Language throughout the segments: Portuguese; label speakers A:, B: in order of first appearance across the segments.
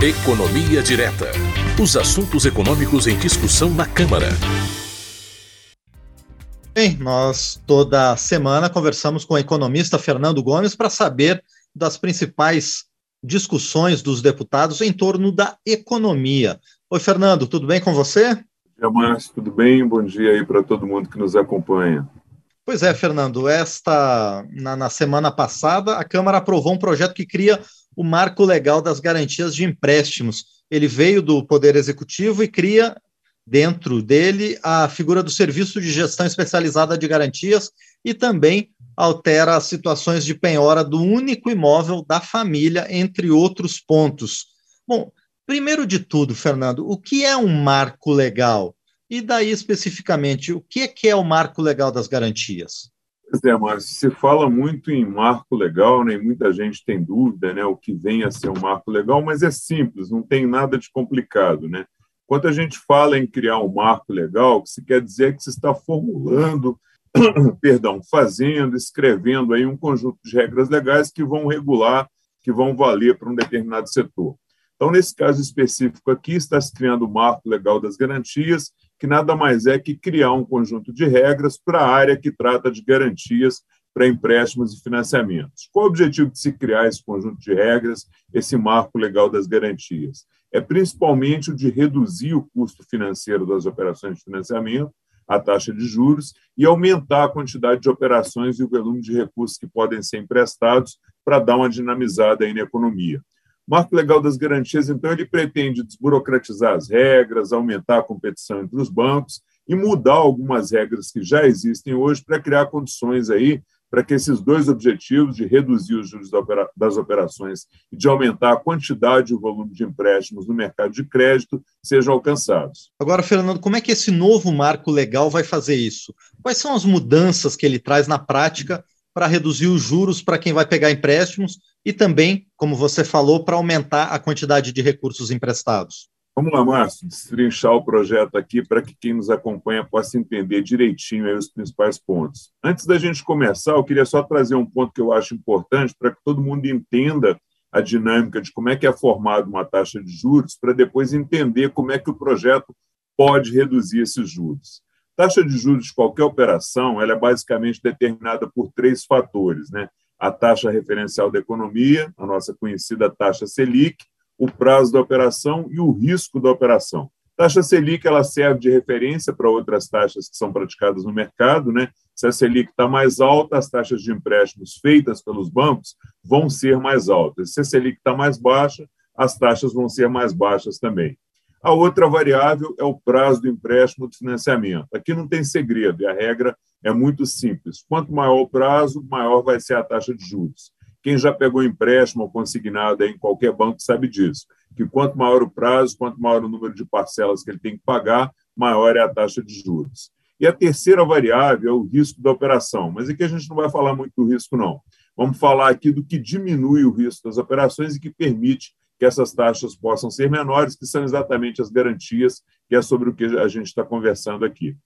A: Economia Direta. Os assuntos econômicos em discussão na Câmara.
B: Bem, nós toda semana conversamos com o economista Fernando Gomes para saber das principais discussões dos deputados em torno da economia. Oi, Fernando, tudo bem com você?
C: Bom dia, Márcio, tudo bem? Bom dia aí para todo mundo que nos acompanha.
B: Pois é, Fernando, esta na, na, semana passada a Câmara aprovou um projeto que cria o marco legal das garantias de empréstimos. Ele veio do Poder Executivo e cria dentro dele a figura do Serviço de Gestão Especializada de Garantias e também altera as situações de penhora do único imóvel da família, entre outros pontos. Bom, primeiro de tudo, Fernando, o que é um marco legal? E daí, especificamente, o que é, que é o marco legal das garantias?
C: Pois é, Márcio, se fala muito em marco legal, né? muita gente tem dúvida né, o que vem a ser um marco legal, mas é simples, não tem nada de complicado. Né? Quando a gente fala em criar um marco legal, o que se quer dizer é que se está formulando, perdão, fazendo, escrevendo aí um conjunto de regras legais que vão regular, que vão valer para um determinado setor. Então, nesse caso específico aqui, está se criando o marco legal das garantias, que nada mais é que criar um conjunto de regras para a área que trata de garantias para empréstimos e financiamentos. Qual o objetivo de se criar esse conjunto de regras, esse marco legal das garantias? É principalmente o de reduzir o custo financeiro das operações de financiamento, a taxa de juros, e aumentar a quantidade de operações e o volume de recursos que podem ser emprestados para dar uma dinamizada aí na economia. Marco Legal das Garantias, então, ele pretende desburocratizar as regras, aumentar a competição entre os bancos e mudar algumas regras que já existem hoje para criar condições aí para que esses dois objetivos de reduzir os juros das operações e de aumentar a quantidade e o volume de empréstimos no mercado de crédito sejam alcançados.
B: Agora, Fernando, como é que esse novo marco legal vai fazer isso? Quais são as mudanças que ele traz na prática para reduzir os juros para quem vai pegar empréstimos e também, como você falou, para aumentar a quantidade de recursos emprestados.
C: Vamos lá, Márcio, destrinchar o projeto aqui para que quem nos acompanha possa entender direitinho os principais pontos. Antes da gente começar, eu queria só trazer um ponto que eu acho importante para que todo mundo entenda a dinâmica de como é que é formada uma taxa de juros, para depois entender como é que o projeto pode reduzir esses juros. Taxa de juros de qualquer operação ela é basicamente determinada por três fatores, né? A taxa referencial da economia, a nossa conhecida taxa Selic, o prazo da operação e o risco da operação. Taxa Selic ela serve de referência para outras taxas que são praticadas no mercado, né? Se a Selic está mais alta, as taxas de empréstimos feitas pelos bancos vão ser mais altas. Se a Selic está mais baixa, as taxas vão ser mais baixas também. A outra variável é o prazo do empréstimo de financiamento. Aqui não tem segredo, e a regra é muito simples. Quanto maior o prazo, maior vai ser a taxa de juros. Quem já pegou empréstimo ou consignado em qualquer banco sabe disso, que quanto maior o prazo, quanto maior o número de parcelas que ele tem que pagar, maior é a taxa de juros. E a terceira variável é o risco da operação, mas aqui a gente não vai falar muito do risco, não. Vamos falar aqui do que diminui o risco das operações e que permite que essas taxas possam ser menores, que são exatamente as garantias, que é sobre o que a gente está conversando aqui.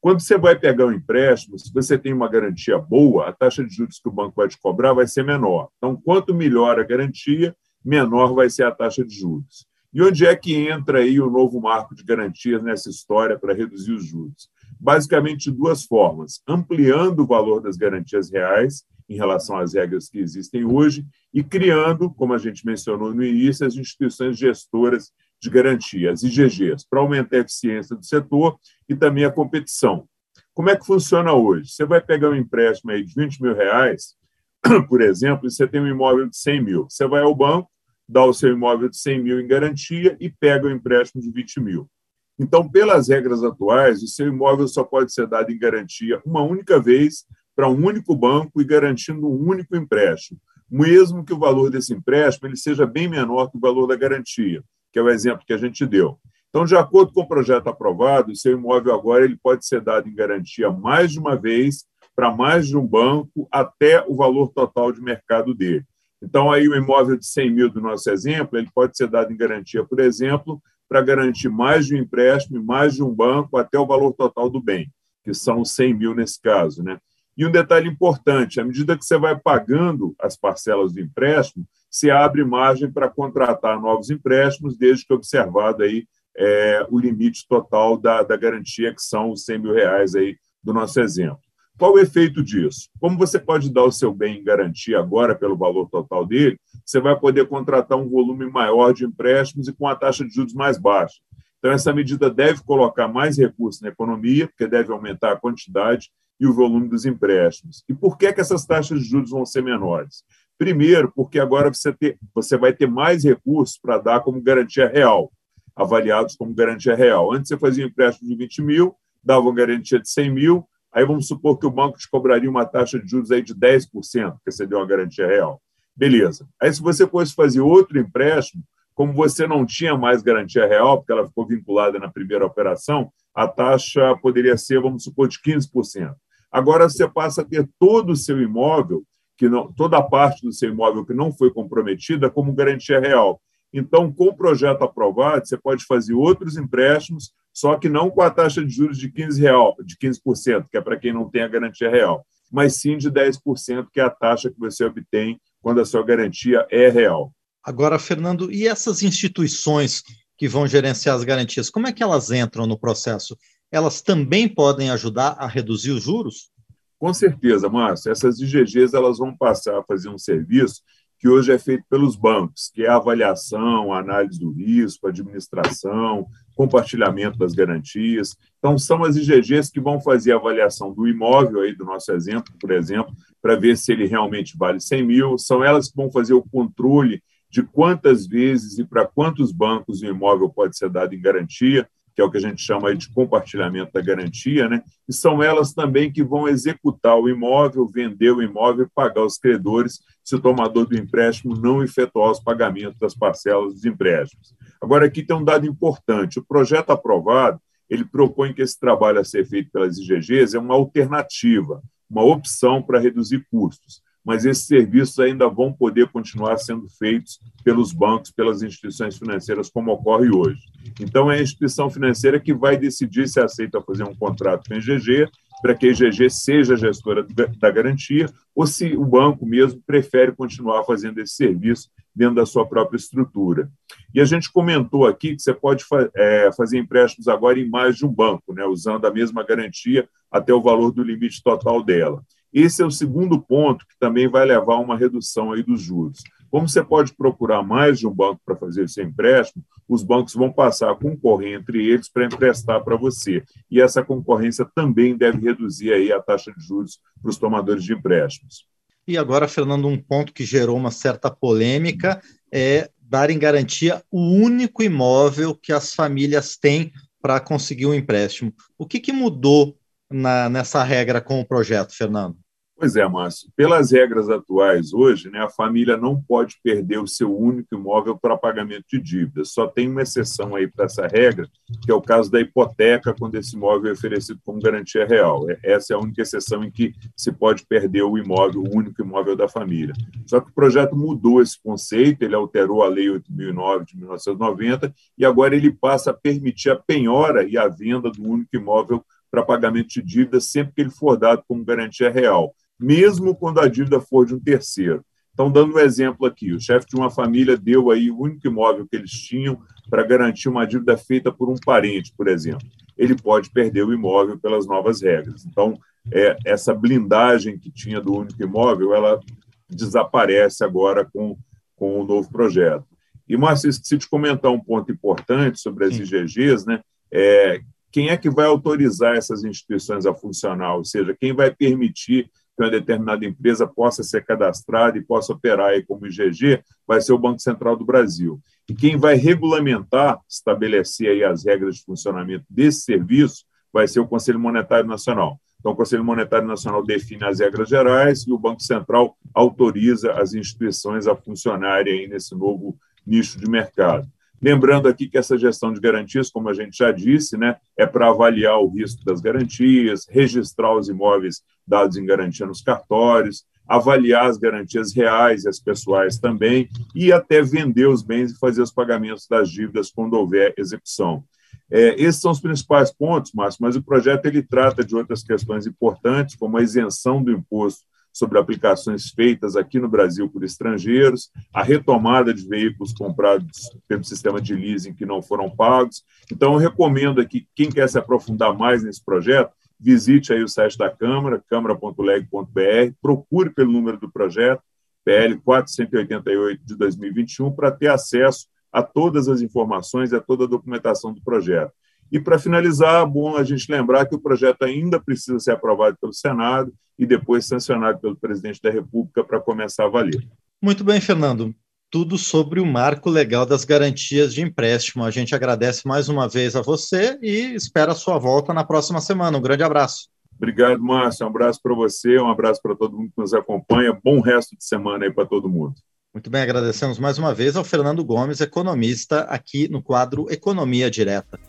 C: Quando você vai pegar um empréstimo, se você tem uma garantia boa, a taxa de juros que o banco vai te cobrar vai ser menor. Então, quanto melhor a garantia, menor vai ser a taxa de juros. E onde é que entra aí o novo marco de garantias nessa história para reduzir os juros? Basicamente, de duas formas: ampliando o valor das garantias reais em relação às regras que existem hoje e criando, como a gente mencionou no início, as instituições gestoras de garantia, as IGGs, para aumentar a eficiência do setor e também a competição. Como é que funciona hoje? Você vai pegar um empréstimo aí de 20 mil reais, por exemplo, e você tem um imóvel de 100 mil. Você vai ao banco, dá o seu imóvel de 100 mil em garantia e pega o empréstimo de 20 mil. Então, pelas regras atuais, o seu imóvel só pode ser dado em garantia uma única vez para um único banco e garantindo um único empréstimo, mesmo que o valor desse empréstimo ele seja bem menor que o valor da garantia, que é o exemplo que a gente deu. Então, de acordo com o projeto aprovado, o seu imóvel agora ele pode ser dado em garantia mais de uma vez para mais de um banco até o valor total de mercado dele. Então, aí o imóvel de 100 mil do nosso exemplo, ele pode ser dado em garantia, por exemplo, para garantir mais de um empréstimo, mais de um banco, até o valor total do bem, que são 100 mil nesse caso. Né? E um detalhe importante: à medida que você vai pagando as parcelas do empréstimo, se abre margem para contratar novos empréstimos, desde que observado aí é, o limite total da, da garantia, que são os 100 mil reais aí do nosso exemplo. Qual o efeito disso? Como você pode dar o seu bem em garantia agora pelo valor total dele, você vai poder contratar um volume maior de empréstimos e com a taxa de juros mais baixa. Então, essa medida deve colocar mais recursos na economia, porque deve aumentar a quantidade e o volume dos empréstimos. E por que, que essas taxas de juros vão ser menores? Primeiro, porque agora você, ter, você vai ter mais recursos para dar como garantia real, avaliados como garantia real. Antes você fazia um empréstimo de 20 mil, dava uma garantia de 100 mil, aí vamos supor que o banco te cobraria uma taxa de juros aí de 10%, porque você deu uma garantia real. Beleza. Aí, se você fosse fazer outro empréstimo, como você não tinha mais garantia real, porque ela ficou vinculada na primeira operação, a taxa poderia ser, vamos supor, de 15%. Agora você passa a ter todo o seu imóvel, que não, toda a parte do seu imóvel que não foi comprometida, como garantia real. Então, com o projeto aprovado, você pode fazer outros empréstimos, só que não com a taxa de juros de 15%, real, de 15% que é para quem não tem a garantia real, mas sim de 10%, que é a taxa que você obtém quando a sua garantia é real.
B: Agora, Fernando, e essas instituições que vão gerenciar as garantias, como é que elas entram no processo? Elas também podem ajudar a reduzir os juros?
C: Com certeza, Márcio. Essas IGGs elas vão passar a fazer um serviço que hoje é feito pelos bancos, que é a avaliação, a análise do risco, administração, compartilhamento das garantias. Então, são as IGGs que vão fazer a avaliação do imóvel, aí do nosso exemplo, por exemplo, para ver se ele realmente vale 100 mil. São elas que vão fazer o controle de quantas vezes e para quantos bancos o imóvel pode ser dado em garantia, que é o que a gente chama de compartilhamento da garantia, né? e são elas também que vão executar o imóvel, vender o imóvel e pagar os credores se o tomador do empréstimo não efetuar os pagamentos das parcelas dos empréstimos. Agora, aqui tem um dado importante: o projeto aprovado ele propõe que esse trabalho a ser feito pelas IGGs é uma alternativa, uma opção para reduzir custos mas esses serviços ainda vão poder continuar sendo feitos pelos bancos, pelas instituições financeiras, como ocorre hoje. Então, é a instituição financeira que vai decidir se aceita fazer um contrato com a IGG, para que a IGG seja gestora da garantia, ou se o banco mesmo prefere continuar fazendo esse serviço dentro da sua própria estrutura. E a gente comentou aqui que você pode é, fazer empréstimos agora em mais de um banco, né, usando a mesma garantia até o valor do limite total dela. Esse é o segundo ponto que também vai levar a uma redução aí dos juros. Como você pode procurar mais de um banco para fazer esse empréstimo, os bancos vão passar a concorrer entre eles para emprestar para você. E essa concorrência também deve reduzir aí a taxa de juros para os tomadores de empréstimos.
B: E agora, Fernando, um ponto que gerou uma certa polêmica é dar em garantia o único imóvel que as famílias têm para conseguir um empréstimo. O que, que mudou na, nessa regra com o projeto, Fernando?
C: Pois é, Márcio. Pelas regras atuais hoje, né, a família não pode perder o seu único imóvel para pagamento de dívidas. Só tem uma exceção aí para essa regra, que é o caso da hipoteca, quando esse imóvel é oferecido como garantia real. É, essa é a única exceção em que se pode perder o imóvel, o único imóvel da família. Só que o projeto mudou esse conceito, ele alterou a Lei 8.009 de 1990 e agora ele passa a permitir a penhora e a venda do único imóvel para pagamento de dívida sempre que ele for dado como garantia real, mesmo quando a dívida for de um terceiro. Então, dando um exemplo aqui, o chefe de uma família deu aí o único imóvel que eles tinham para garantir uma dívida feita por um parente, por exemplo. Ele pode perder o imóvel pelas novas regras. Então, é, essa blindagem que tinha do único imóvel, ela desaparece agora com, com o novo projeto. E, Márcio, esqueci de comentar um ponto importante sobre as Sim. IGGs, né? É, quem é que vai autorizar essas instituições a funcionar? Ou seja, quem vai permitir que uma determinada empresa possa ser cadastrada e possa operar aí como IGG vai ser o Banco Central do Brasil. E quem vai regulamentar, estabelecer aí as regras de funcionamento desse serviço, vai ser o Conselho Monetário Nacional. Então, o Conselho Monetário Nacional define as regras gerais e o Banco Central autoriza as instituições a funcionarem aí nesse novo nicho de mercado. Lembrando aqui que essa gestão de garantias, como a gente já disse, né, é para avaliar o risco das garantias, registrar os imóveis dados em garantia nos cartórios, avaliar as garantias reais e as pessoais também, e até vender os bens e fazer os pagamentos das dívidas quando houver execução. É, esses são os principais pontos, Márcio, mas o projeto ele trata de outras questões importantes, como a isenção do imposto sobre aplicações feitas aqui no Brasil por estrangeiros, a retomada de veículos comprados pelo sistema de leasing que não foram pagos. Então, eu recomendo aqui, quem quer se aprofundar mais nesse projeto, visite aí o site da Câmara, câmara.leg.br, procure pelo número do projeto, PL 488 de 2021, para ter acesso a todas as informações e a toda a documentação do projeto. E, para finalizar, é bom a gente lembrar que o projeto ainda precisa ser aprovado pelo Senado e depois sancionado pelo presidente da República para começar a valer.
B: Muito bem, Fernando. Tudo sobre o marco legal das garantias de empréstimo. A gente agradece mais uma vez a você e espera a sua volta na próxima semana. Um grande abraço.
C: Obrigado, Márcio. Um abraço para você, um abraço para todo mundo que nos acompanha. Bom resto de semana aí para todo mundo.
B: Muito bem, agradecemos mais uma vez ao Fernando Gomes, economista, aqui no quadro Economia Direta.